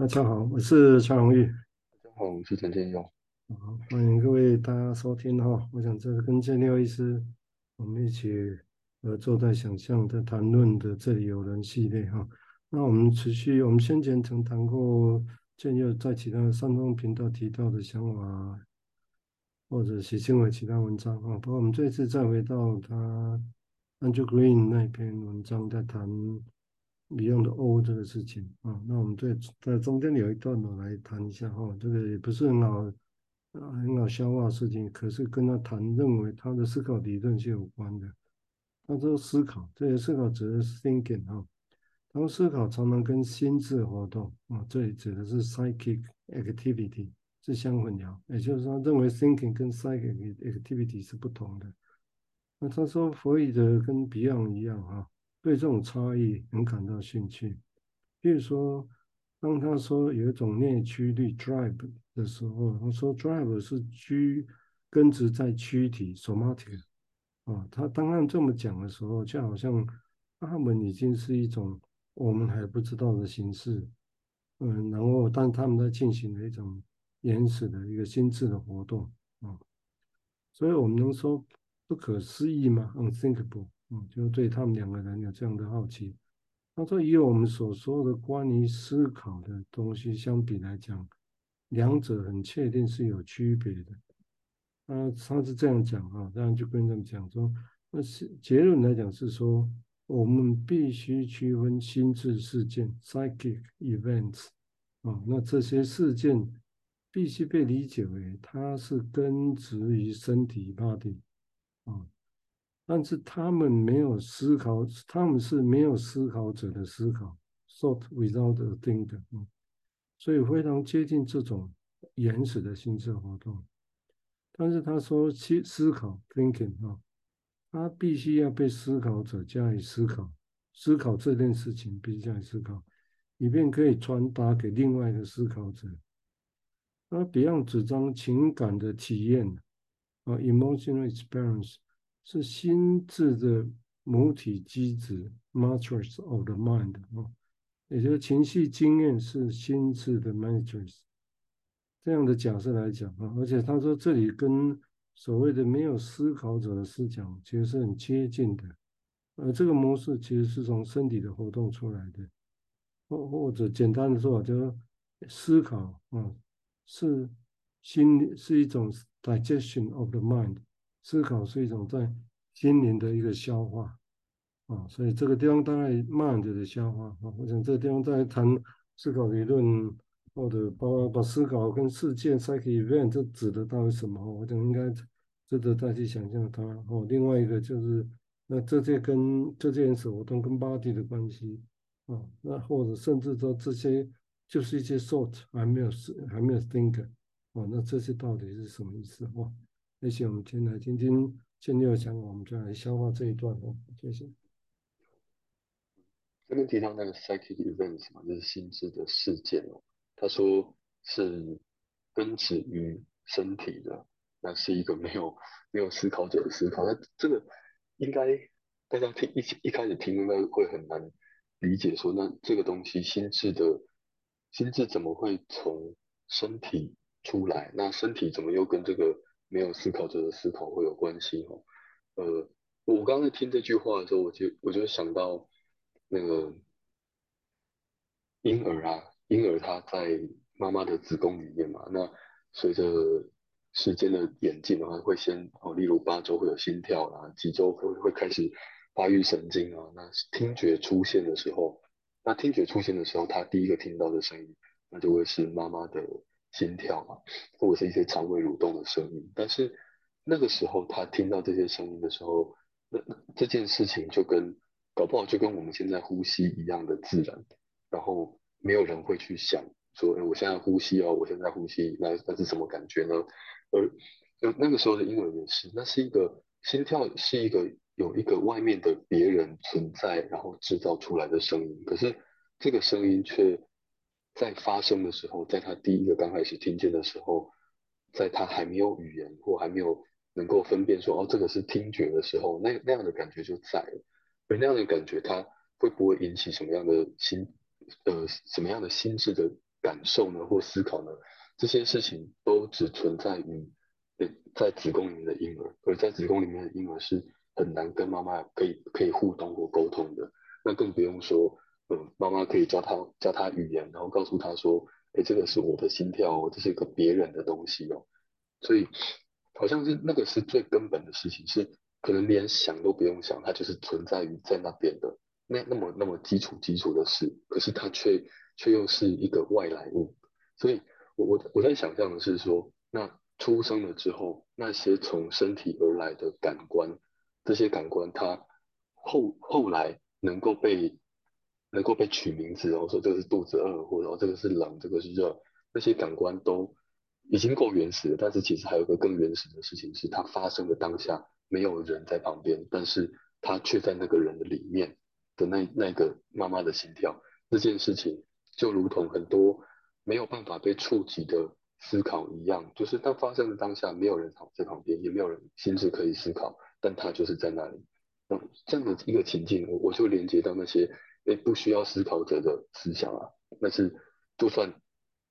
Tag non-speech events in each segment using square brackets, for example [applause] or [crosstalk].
大家好，我是蔡荣玉。大家好，我是陈建佑。好，欢迎各位大家收听哈。我想这是跟建佑医师我们一起合作在想象的谈论的这里有人系列哈。那我们持续，我们先前曾谈过建佑在其他三方频道提到的想法，或者写新闻其他文章哈。不过我们这次再回到他 Andrew Green 那篇文章，在谈。Beyond O 这个事情啊，那我们在在中间有一段我来谈一下哈，这个也不是很好啊，很好消化的事情，可是跟他谈，认为他的思考理论是有关的。他说思考，这些思考指的是 thinking 哈，他说思考常常跟心智活动啊，这里指的是 psychic activity 是相混淆，也就是说认为 thinking 跟 psychic activity 是不同的。那他说弗洛伊德跟 Beyond 一样哈。对这种差异很感到兴趣，比如说，当他说有一种内驱力 drive 的时候，他说 drive 是居根植在躯体 somatic 啊，他当然这么讲的时候，就好像他们已经是一种我们还不知道的形式，嗯，然后但他们在进行的一种原始的一个心智的活动啊，所以我们能说不可思议吗？unthinkable。嗯，就对他们两个人有这样的好奇。他说，以我们所说的关于思考的东西相比来讲，两者很确定是有区别的。啊，他是这样讲啊，这样就跟他们讲说，那是结论来讲是说，我们必须区分心智事件 （psychic events） 啊，那这些事件必须被理解为它是根植于身体 （body） 啊。但是他们没有思考，他们是没有思考者的思考，thought without thinker，嗯，所以非常接近这种原始的心智活动。但是他说，思思考 thinking 啊，他必须要被思考者加以思考，思考这件事情必须加以思考，以便可以传达给另外的思考者。那 Beyond 主张情感的体验啊，emotional experience。是心智的母体机制 matrix of the mind 啊，也就是情绪经验是心智的 matrix。这样的假设来讲啊，而且他说这里跟所谓的没有思考者的思想其实是很接近的，而这个模式其实是从身体的活动出来的，或或者简单的说法，就是思考啊，是心是一种 digestion of the mind。思考是一种在心灵的一个消化啊，所以这个地方大概慢着的消化啊。我想这个地方在谈思考理论，或者把把思考跟事件 psychic event 这指的到底什么？我想应该值得再去想象它哦。另外一个就是那这些跟这些活动跟 body 的关系啊，那或者甚至说这些就是一些 thought 还没有还没有 think 哦，那这些到底是什么意思？哦？谢谢，我们先来听听建佑讲，我们就来消化这一段哦。谢谢。这边提到那个 psychic events 嘛，就是心智的事件哦。他说是根植于身体的，那是一个没有没有思考者的思考。那这个应该大家听一一开始听应该会很难理解，说那这个东西心智的心智怎么会从身体出来？那身体怎么又跟这个？没有思考者的思考会有关系哦。呃，我刚才听这句话的时候，我就我就想到那个婴儿啊，婴儿他在妈妈的子宫里面嘛，那随着时间的演进的话，会先哦，例如八周会有心跳啦，几周会会开始发育神经啊，那听觉出现的时候，那听觉出现的时候，他第一个听到的声音，那就会是妈妈的。心跳啊，或者是一些肠胃蠕动的声音，但是那个时候他听到这些声音的时候，那那这件事情就跟搞不好就跟我们现在呼吸一样的自然，然后没有人会去想说，哎，我现在呼吸哦，我现在呼吸，那那是什么感觉呢？而就那个时候的婴儿也是，那是一个心跳是一个有一个外面的别人存在，然后制造出来的声音，可是这个声音却。在发生的时候，在他第一个刚开始听见的时候，在他还没有语言或还没有能够分辨说哦，这个是听觉的时候，那那样的感觉就在了。而那样的感觉，它会不会引起什么样的心呃什么样的心智的感受呢，或思考呢，这些事情都只存在于在子宫里面的婴儿，而在子宫里面的婴儿是很难跟妈妈可以可以互动或沟通的。那更不用说，嗯，妈妈可以教他教他语言，然后告诉他说，哎，这个是我的心跳哦，这是一个别人的东西哦。所以好像是那个是最根本的事情，是可能连想都不用想，它就是存在于在那边的那那么那么基础基础的事，可是它却却又是一个外来物。所以我我我在想象的是说，那出生了之后，那些从身体而来的感官，这些感官它后后来。能够被能够被取名字，然后说这个是肚子饿，或者这个是冷，这个是热，那些感官都已经够原始了。但是其实还有一个更原始的事情，是它发生的当下没有人在旁边，但是它却在那个人的里面的那那个妈妈的心跳。这件事情就如同很多没有办法被触及的思考一样，就是当发生的当下没有人在旁边，也没有人心智可以思考，但它就是在那里。那这样的一个情境，我我就连接到那些诶不需要思考者的思想啊，那是就算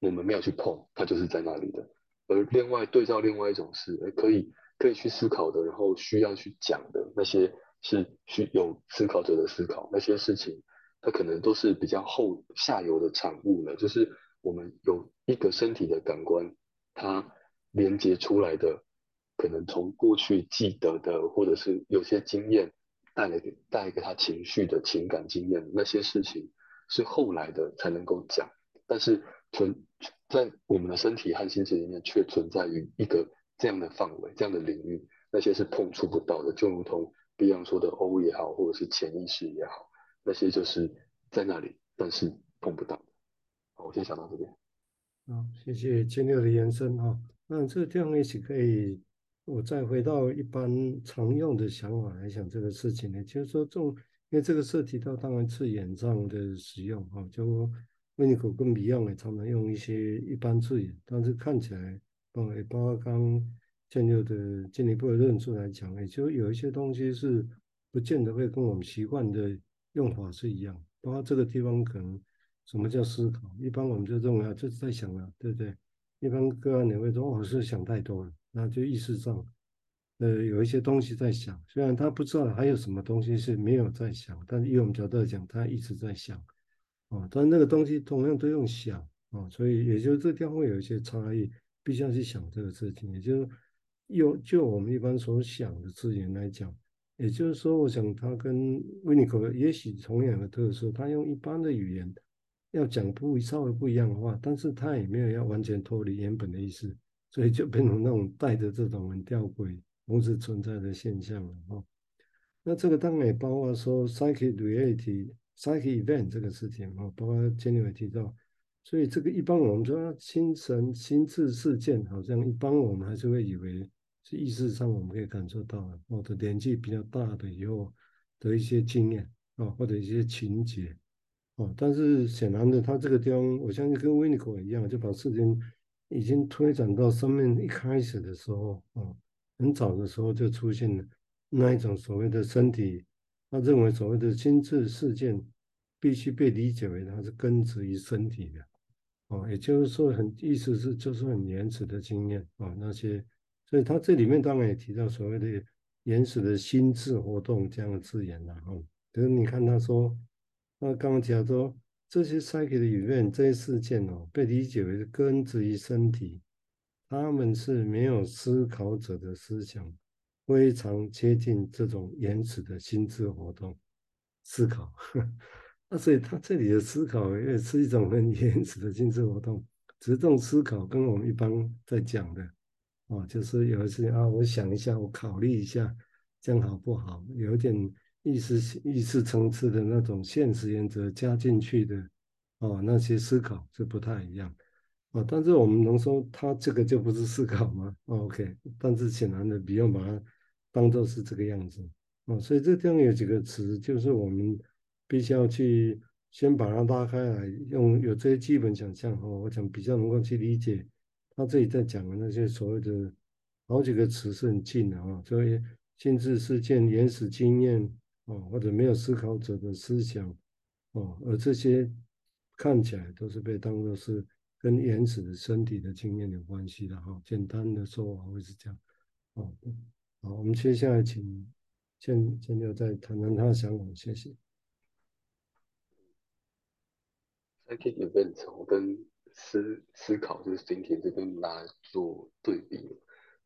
我们没有去碰，它就是在那里的。而另外对照另外一种是，诶可以可以去思考的，然后需要去讲的那些是需有思考者的思考，那些事情它可能都是比较后下游的产物呢，就是我们有一个身体的感官，它连接出来的，可能从过去记得的，或者是有些经验。带来给带给他情绪的情感经验，那些事情是后来的才能够讲，但是存在我们的身体和心智里面却存在于一个这样的范围、这样的领域，那些是碰触不到的，就如同 Beyond 说的 O 也好，或者是潜意识也好，那些就是在那里，但是碰不到。好，我先想到这边。好，谢谢建六的延伸哈，那这个地方一起可以。我再回到一般常用的想法来讲这个事情呢，就是说这，因为这个涉及到当然字眼上的使用哈，就维尼口跟 Beyond 也常常用一些一般字眼，但是看起来，嗯包括刚建立的进一步的论述来讲，也就有一些东西是不见得会跟我们习惯的用法是一样，包括这个地方可能什么叫思考，一般我们就认为啊，就是在想了，对不对？一般个案你会说我、哦、是想太多了。那就意识上，呃，有一些东西在想，虽然他不知道还有什么东西是没有在想，但是以我们角度来讲，他一直在想，哦，但那个东西同样都用想，哦，所以也就是这地方会有一些差异，必须要去想这个事情。也就是用就我们一般所想的字眼来讲，也就是说，我想他跟维尼口也许同样的特色，他用一般的语言要讲不稍微不一样的话，但是他也没有要完全脱离原本的意思。所以就变成那种带着这种很吊诡、同时存在的现象了哈。那这个当然也包括说 psychic reality、psychic event 这个事情哈，包括前面也提到。所以这个一般我们说心神、心智事件，好像一般我们还是会以为是意识上我们可以感受到的，或者年纪比较大的以后的一些经验啊，或者一些情节哦。但是显然的，他这个地方，我相信跟维尼口一样，就把事情。已经推展到生命一开始的时候啊，很早的时候就出现了那一种所谓的身体，他认为所谓的心智事件必须被理解为它是根植于身体的，哦，也就是说很意思是就是很原始的经验啊那些，所以他这里面当然也提到所谓的原始的心智活动这样的字眼了哈，可是你看他说，那刚刚讲说。这些 psychic 的 event 这些事件哦，被理解为根植于身体，他们是没有思考者的思想，非常接近这种原始的心智活动思考。[laughs] 那所以他这里的思考也是一种很原始的心智活动，只是这种思考跟我们一般在讲的哦，就是有一次啊，我想一下，我考虑一下，这样好不好？有点。意识意识层次的那种现实原则加进去的哦，那些思考是不太一样哦。但是我们能说他这个就不是思考吗？哦，OK，但是显然的，不用把它当做是这个样子哦。所以这地方有几个词，就是我们必须要去先把它拉开来，用有这些基本想象哦，我想比较能够去理解他这里在讲的那些所谓的好几个词是很近的啊、哦，所以心智事件、原始经验。哦，或者没有思考者的思想，哦，而这些看起来都是被当作是跟原始的身体的经验有关系的哈。简单的说法会是这样。哦，好，我们接下来请建建六再谈谈他的想法，谢谢。Psychic event 我跟思思考就是 thinking 这边拿来做对比。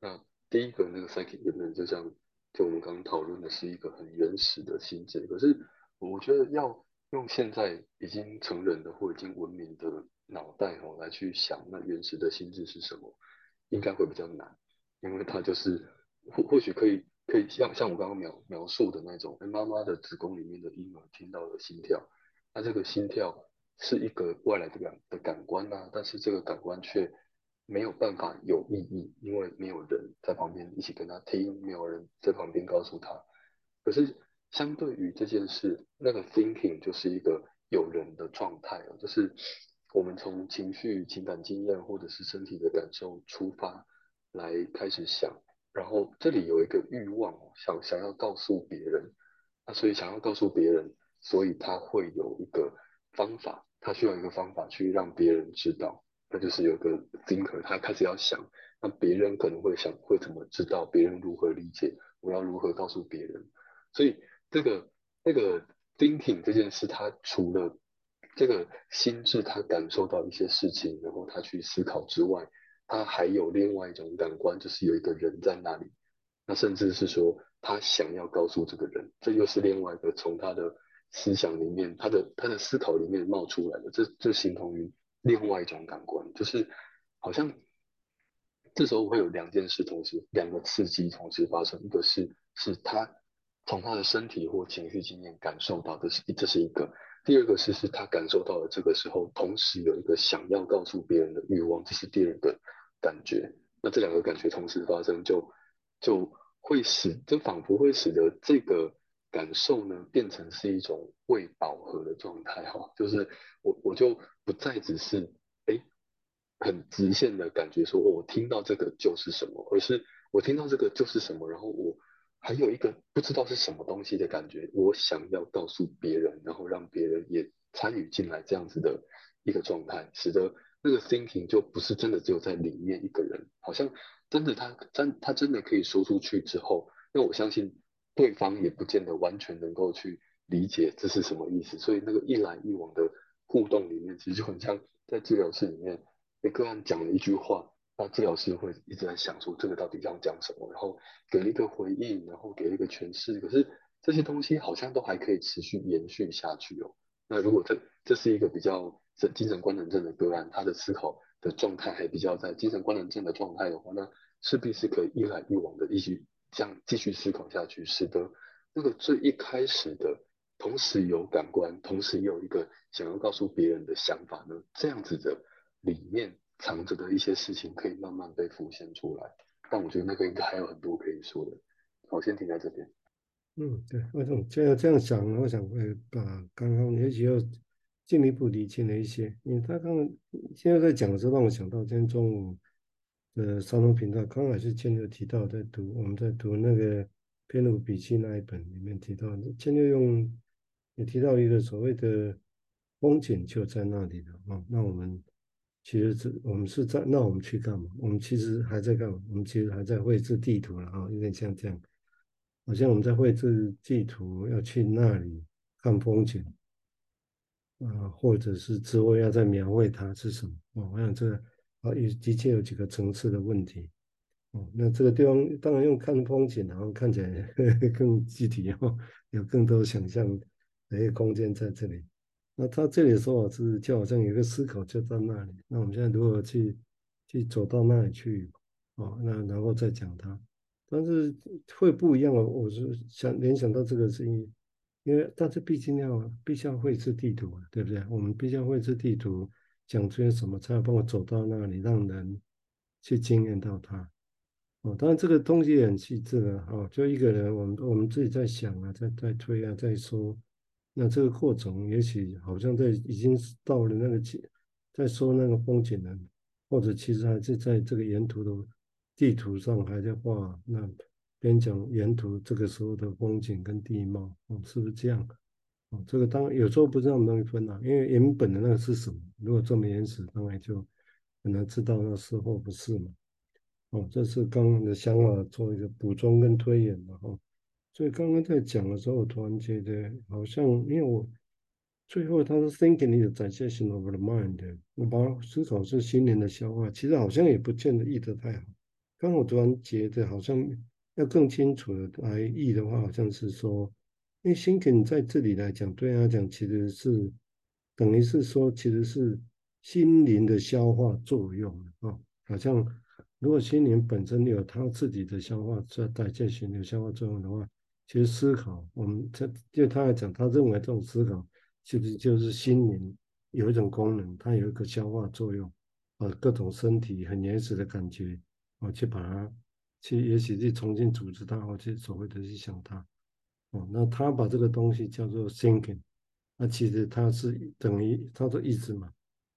那第一个那个 psychic event 就像就我们刚刚讨论的是一个很原始的心智，可是我觉得要用现在已经成人的或已经文明的脑袋哦来去想那原始的心智是什么，应该会比较难，因为它就是或或许可以可以像像我刚刚描描述的那种，妈妈的子宫里面的婴儿听到了心跳，那这个心跳。是一个外来的感的感官呐、啊，但是这个感官却没有办法有意义，因为没有人在旁边一起跟他听，没有人在旁边告诉他。可是相对于这件事，那个 thinking 就是一个有人的状态啊，就是我们从情绪、情感经验或者是身体的感受出发来开始想，然后这里有一个欲望，想想要告诉别人，那所以想要告诉别人，所以他会有一个。方法，他需要一个方法去让别人知道，那就是有个 thinker，他开始要想，那别人可能会想，会怎么知道？别人如何理解？我要如何告诉别人？所以这个这个 thinking 这件事，他除了这个心智他感受到一些事情，然后他去思考之外，他还有另外一种感官，就是有一个人在那里，那甚至是说他想要告诉这个人，这又是另外一个从他的。思想里面，他的他的思考里面冒出来的，这这形同于另外一种感官，就是好像这时候会有两件事同时，两个刺激同时发生，一个是是他从他的身体或情绪经验感受到的是，这是一个；第二个是是他感受到了这个时候，同时有一个想要告诉别人的欲望，这是第二个感觉。那这两个感觉同时发生就，就就会使，就仿佛会使得这个。感受呢，变成是一种未饱和的状态哈，就是我我就不再只是哎很直线的感觉说，我听到这个就是什么，而是我听到这个就是什么，然后我还有一个不知道是什么东西的感觉，我想要告诉别人，然后让别人也参与进来这样子的一个状态，使得那个 thinking 就不是真的只有在里面一个人，好像真的他真他真的可以说出去之后，那我相信。对方也不见得完全能够去理解这是什么意思，所以那个一来一往的互动里面，其实就很像在治疗室里面，一个案讲了一句话，那治疗师会一直在想说这个到底要讲什么，然后给了一个回应，然后给了一个诠释，可是这些东西好像都还可以持续延续下去哦。那如果这这是一个比较精神官能症的个案，他的思考的状态还比较在精神官能症的状态的话，那势必是可以一来一往的一起。这样继续思考下去，使得那个最一开始的，同时有感官，同时也有一个想要告诉别人的想法呢，这样子的里面藏着的一些事情，可以慢慢被浮现出来。但我觉得那个应该还有很多可以说的。我，先停在这边。嗯，对，我想这样这样想，我想会把刚刚也许要进一步理清了一些，因为他刚刚现在在讲的时候，让我想到今天中午。呃，三通频道刚好是建六提到在读，我们在读那个篇录笔记那一本里面提到，建六用也提到一个所谓的风景就在那里了啊。那我们其实是，我们是在，那我们去干嘛？我们其实还在干嘛？我们其实还在绘制地图了啊，有点像这样，好像我们在绘制地图，要去那里看风景啊，或者是之后要再描绘它是什么？哦，我想这个。啊，也的确有几个层次的问题，哦，那这个地方当然用看风景，然后看起来呵 [laughs] 呵更具体哦，有更多想象的一个空间在这里。那他这里说法是，就好像有一个思考就在那里。那我们现在如何去去走到那里去？哦，那然后再讲它，但是会不一样哦。我是想联想到这个是因为，因为但是毕竟要必须要绘制地图，对不对？我们必须要绘制地图。讲出些什么，才有办法走到那里，让人去惊艳到它。哦，当然这个东西很细致了。哦，就一个人，我们我们自己在想啊，在在推啊，在说，那这个过程也许好像在已经到了那个景在说那个风景了，或者其实还是在这个沿途的地图上还在画。那边讲沿途这个时候的风景跟地貌，哦，是不是这样？哦，这个当然有时候不是那么容易分啊，因为原本的那个是什么？如果这么原始，当然就很难知道那是或不是嘛。哦，这是刚刚的想法做一个补充跟推演嘛，哈。所以刚刚在讲的时候，我突然觉得好像，因为我最后他说 thinking is digestion of the mind，我把思考是心灵的消化，其实好像也不见得译得太好。刚我突然觉得好像要更清楚的来译的话，好像是说，因为 thinking 在这里来讲，对他讲其实是等于是说，其实是心灵的消化作用啊，好像。如果心灵本身有它自己的消化，在代谢型有消化作用的话，其实思考，我们这就他来讲，他认为这种思考其实就是心灵有一种功能，它有一个消化作用，啊，各种身体很原始的感觉，我去把它去，也许去重新组织它，或者所谓的去想它，哦，那他把这个东西叫做 thinking，那其实它是等于他的意志嘛，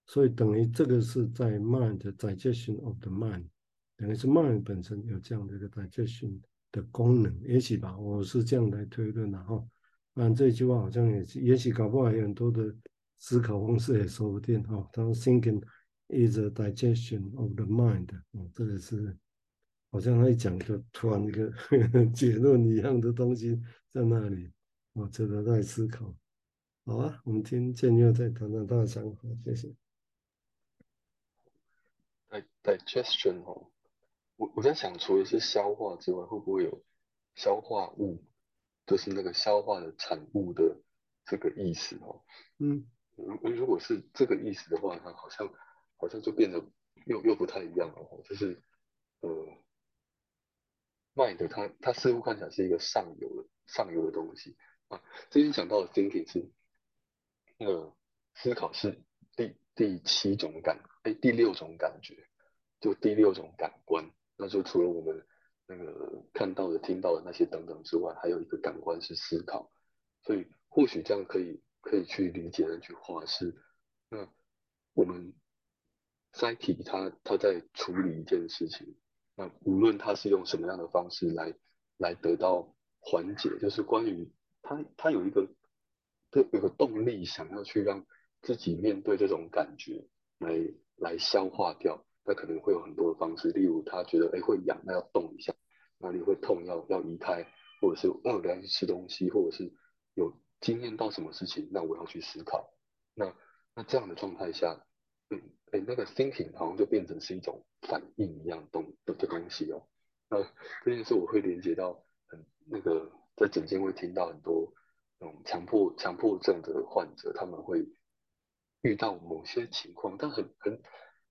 所以等于这个是在 mind digestion of the mind。等于是 mind 本身有这样的一个 digestion 的功能，也许吧，我是这样来推论的哈。当然这句话好像也，也许搞不好有很多的思考方式也说不定哈。他说 thinking is a digestion of the mind，哦，这个是好像他一讲就突然一个 [laughs] 结论一样的东西在那里，我值得在思考。好啊，我们听建佑再谈谈他的想法，谢谢。digestion 哦。我我在想，除了是消化之外，会不会有消化物，就是那个消化的产物的这个意思哦？嗯，如如果是这个意思的话，它好像好像就变得又又不太一样了哦。就是呃，mind 它它似乎看起来是一个上游的上游的东西啊。之前讲到的 thinking 是那个思考是第第七种感，哎，第六种感觉，就第六种感官。那就除了我们那个看到的、听到的那些等等之外，还有一个感官是思考，所以或许这样可以可以去理解那句话是：那我们 psyche 它它在处理一件事情，那无论它是用什么样的方式来来得到缓解，就是关于它它有一个对有个动力，想要去让自己面对这种感觉来来消化掉。那可能会有很多的方式，例如他觉得哎会痒，那要动一下；哪里会痛要要移开，或者是饿了要去吃东西，或者是有经验到什么事情，那我要去思考。那那这样的状态下，嗯，哎那个 thinking 好像就变成是一种反应一样东的的东西哦。那这件事我会连接到很那个在诊间会听到很多那种强迫强迫症的患者，他们会遇到某些情况，但很很。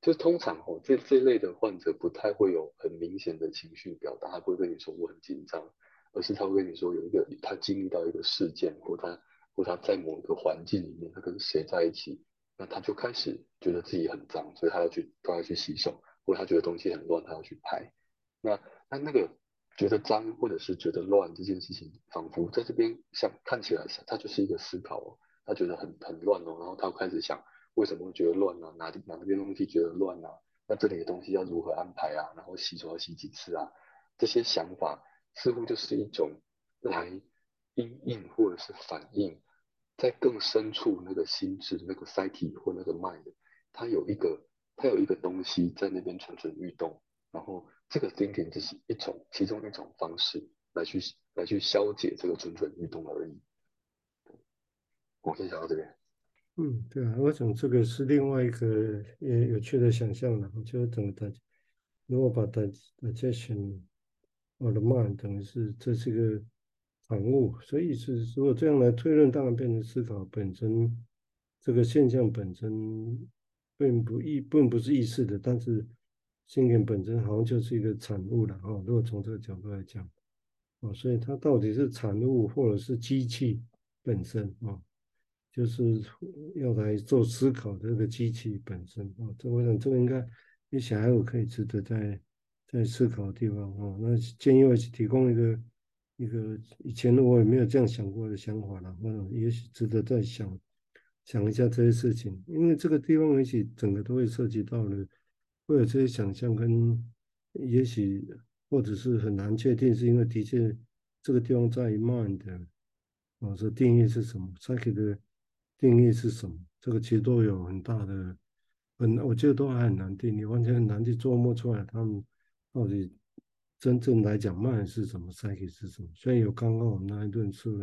就通常哦，这这类的患者不太会有很明显的情绪表达，他不会跟你说我很紧张，而是他会跟你说有一个他经历到一个事件，或他或他在某一个环境里面，他跟谁在一起，那他就开始觉得自己很脏，所以他要去他要去洗手，或他觉得东西很乱，他要去拍。那那那个觉得脏或者是觉得乱这件事情，仿佛在这边像看起来他就是一个思考哦，他觉得很很乱哦，然后他开始想。为什么会觉得乱呢、啊？哪哪边东西觉得乱呢、啊？那这里的东西要如何安排啊？然后洗手要洗几次啊？这些想法似乎就是一种来因应或者是反应，在更深处那个心智、那个 psyche 或那个 mind，它有一个它有一个东西在那边蠢蠢欲动，然后这个 thinking 只是一种其中一种方式来去来去消解这个蠢蠢欲动而已。我先讲到这边。嗯，对啊，我想这个是另外一个也有趣的想象了。就等它，如果把它 digestion of the mind 等于是这是一个产物，所以是如果这样来推论，当然变成思考本身这个现象本身并不意并不是意识的，但是心灵本身好像就是一个产物了啊。如果从这个角度来讲，啊，所以它到底是产物或者是机器本身啊？就是要来做思考这个机器本身啊，这我想这个应该一想还有可以值得在在思考的地方啊。那建议我提供一个一个以前我也没有这样想过的想法了，我想也许值得再想想一下这些事情，因为这个地方也许整个都会涉及到了，会有这些想象跟也许或者是很难确定，是因为的确这个地方在于 mind。啊，这定义是什么？psyche 的定义是什么？这个其实都有很大的，很我觉得都还很难定义，完全很难去琢磨出来他们到底真正来讲 mind 是什么，psych 是什么。虽然有刚刚我们那一论述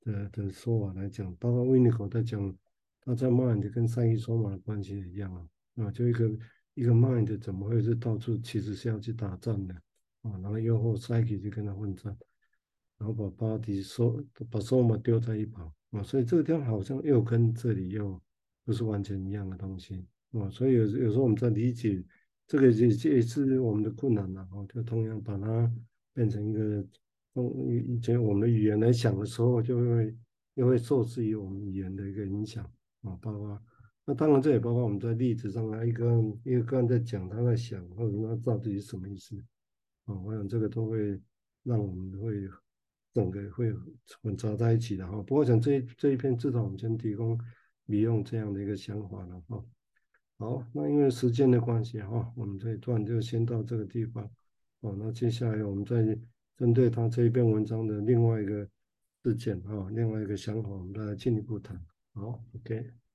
的的说法来讲，包括 Winnicott 在讲他在 mind 跟 psyche 说法的关系也一样啊，啊，就一个一个 mind 怎么会是到处其实是要去打仗的啊，然后又后 psyche 就跟他混战。然后把 body 收，把 soma 丢在一旁啊，所以这个地方好像又跟这里又不是完全一样的东西啊，所以有有时候我们在理解这个也也是我们的困难了啊，就同样把它变成一个用以前我们的语言来想的时候，就会又会受制于我们语言的一个影响啊，包括那当然这也包括我们在例子上啊，一个一个个人在讲他在想或者他到底是什么意思啊，我想这个都会让我们会。整个会混杂在一起的哈，不过讲这这一篇至少我们先提供利用这样的一个想法了哈。好，那因为时间的关系哈，我们这一段就先到这个地方。哦，那接下来我们再针对他这一篇文章的另外一个事件哈，另外一个想法，我们再来进一步谈。好，OK。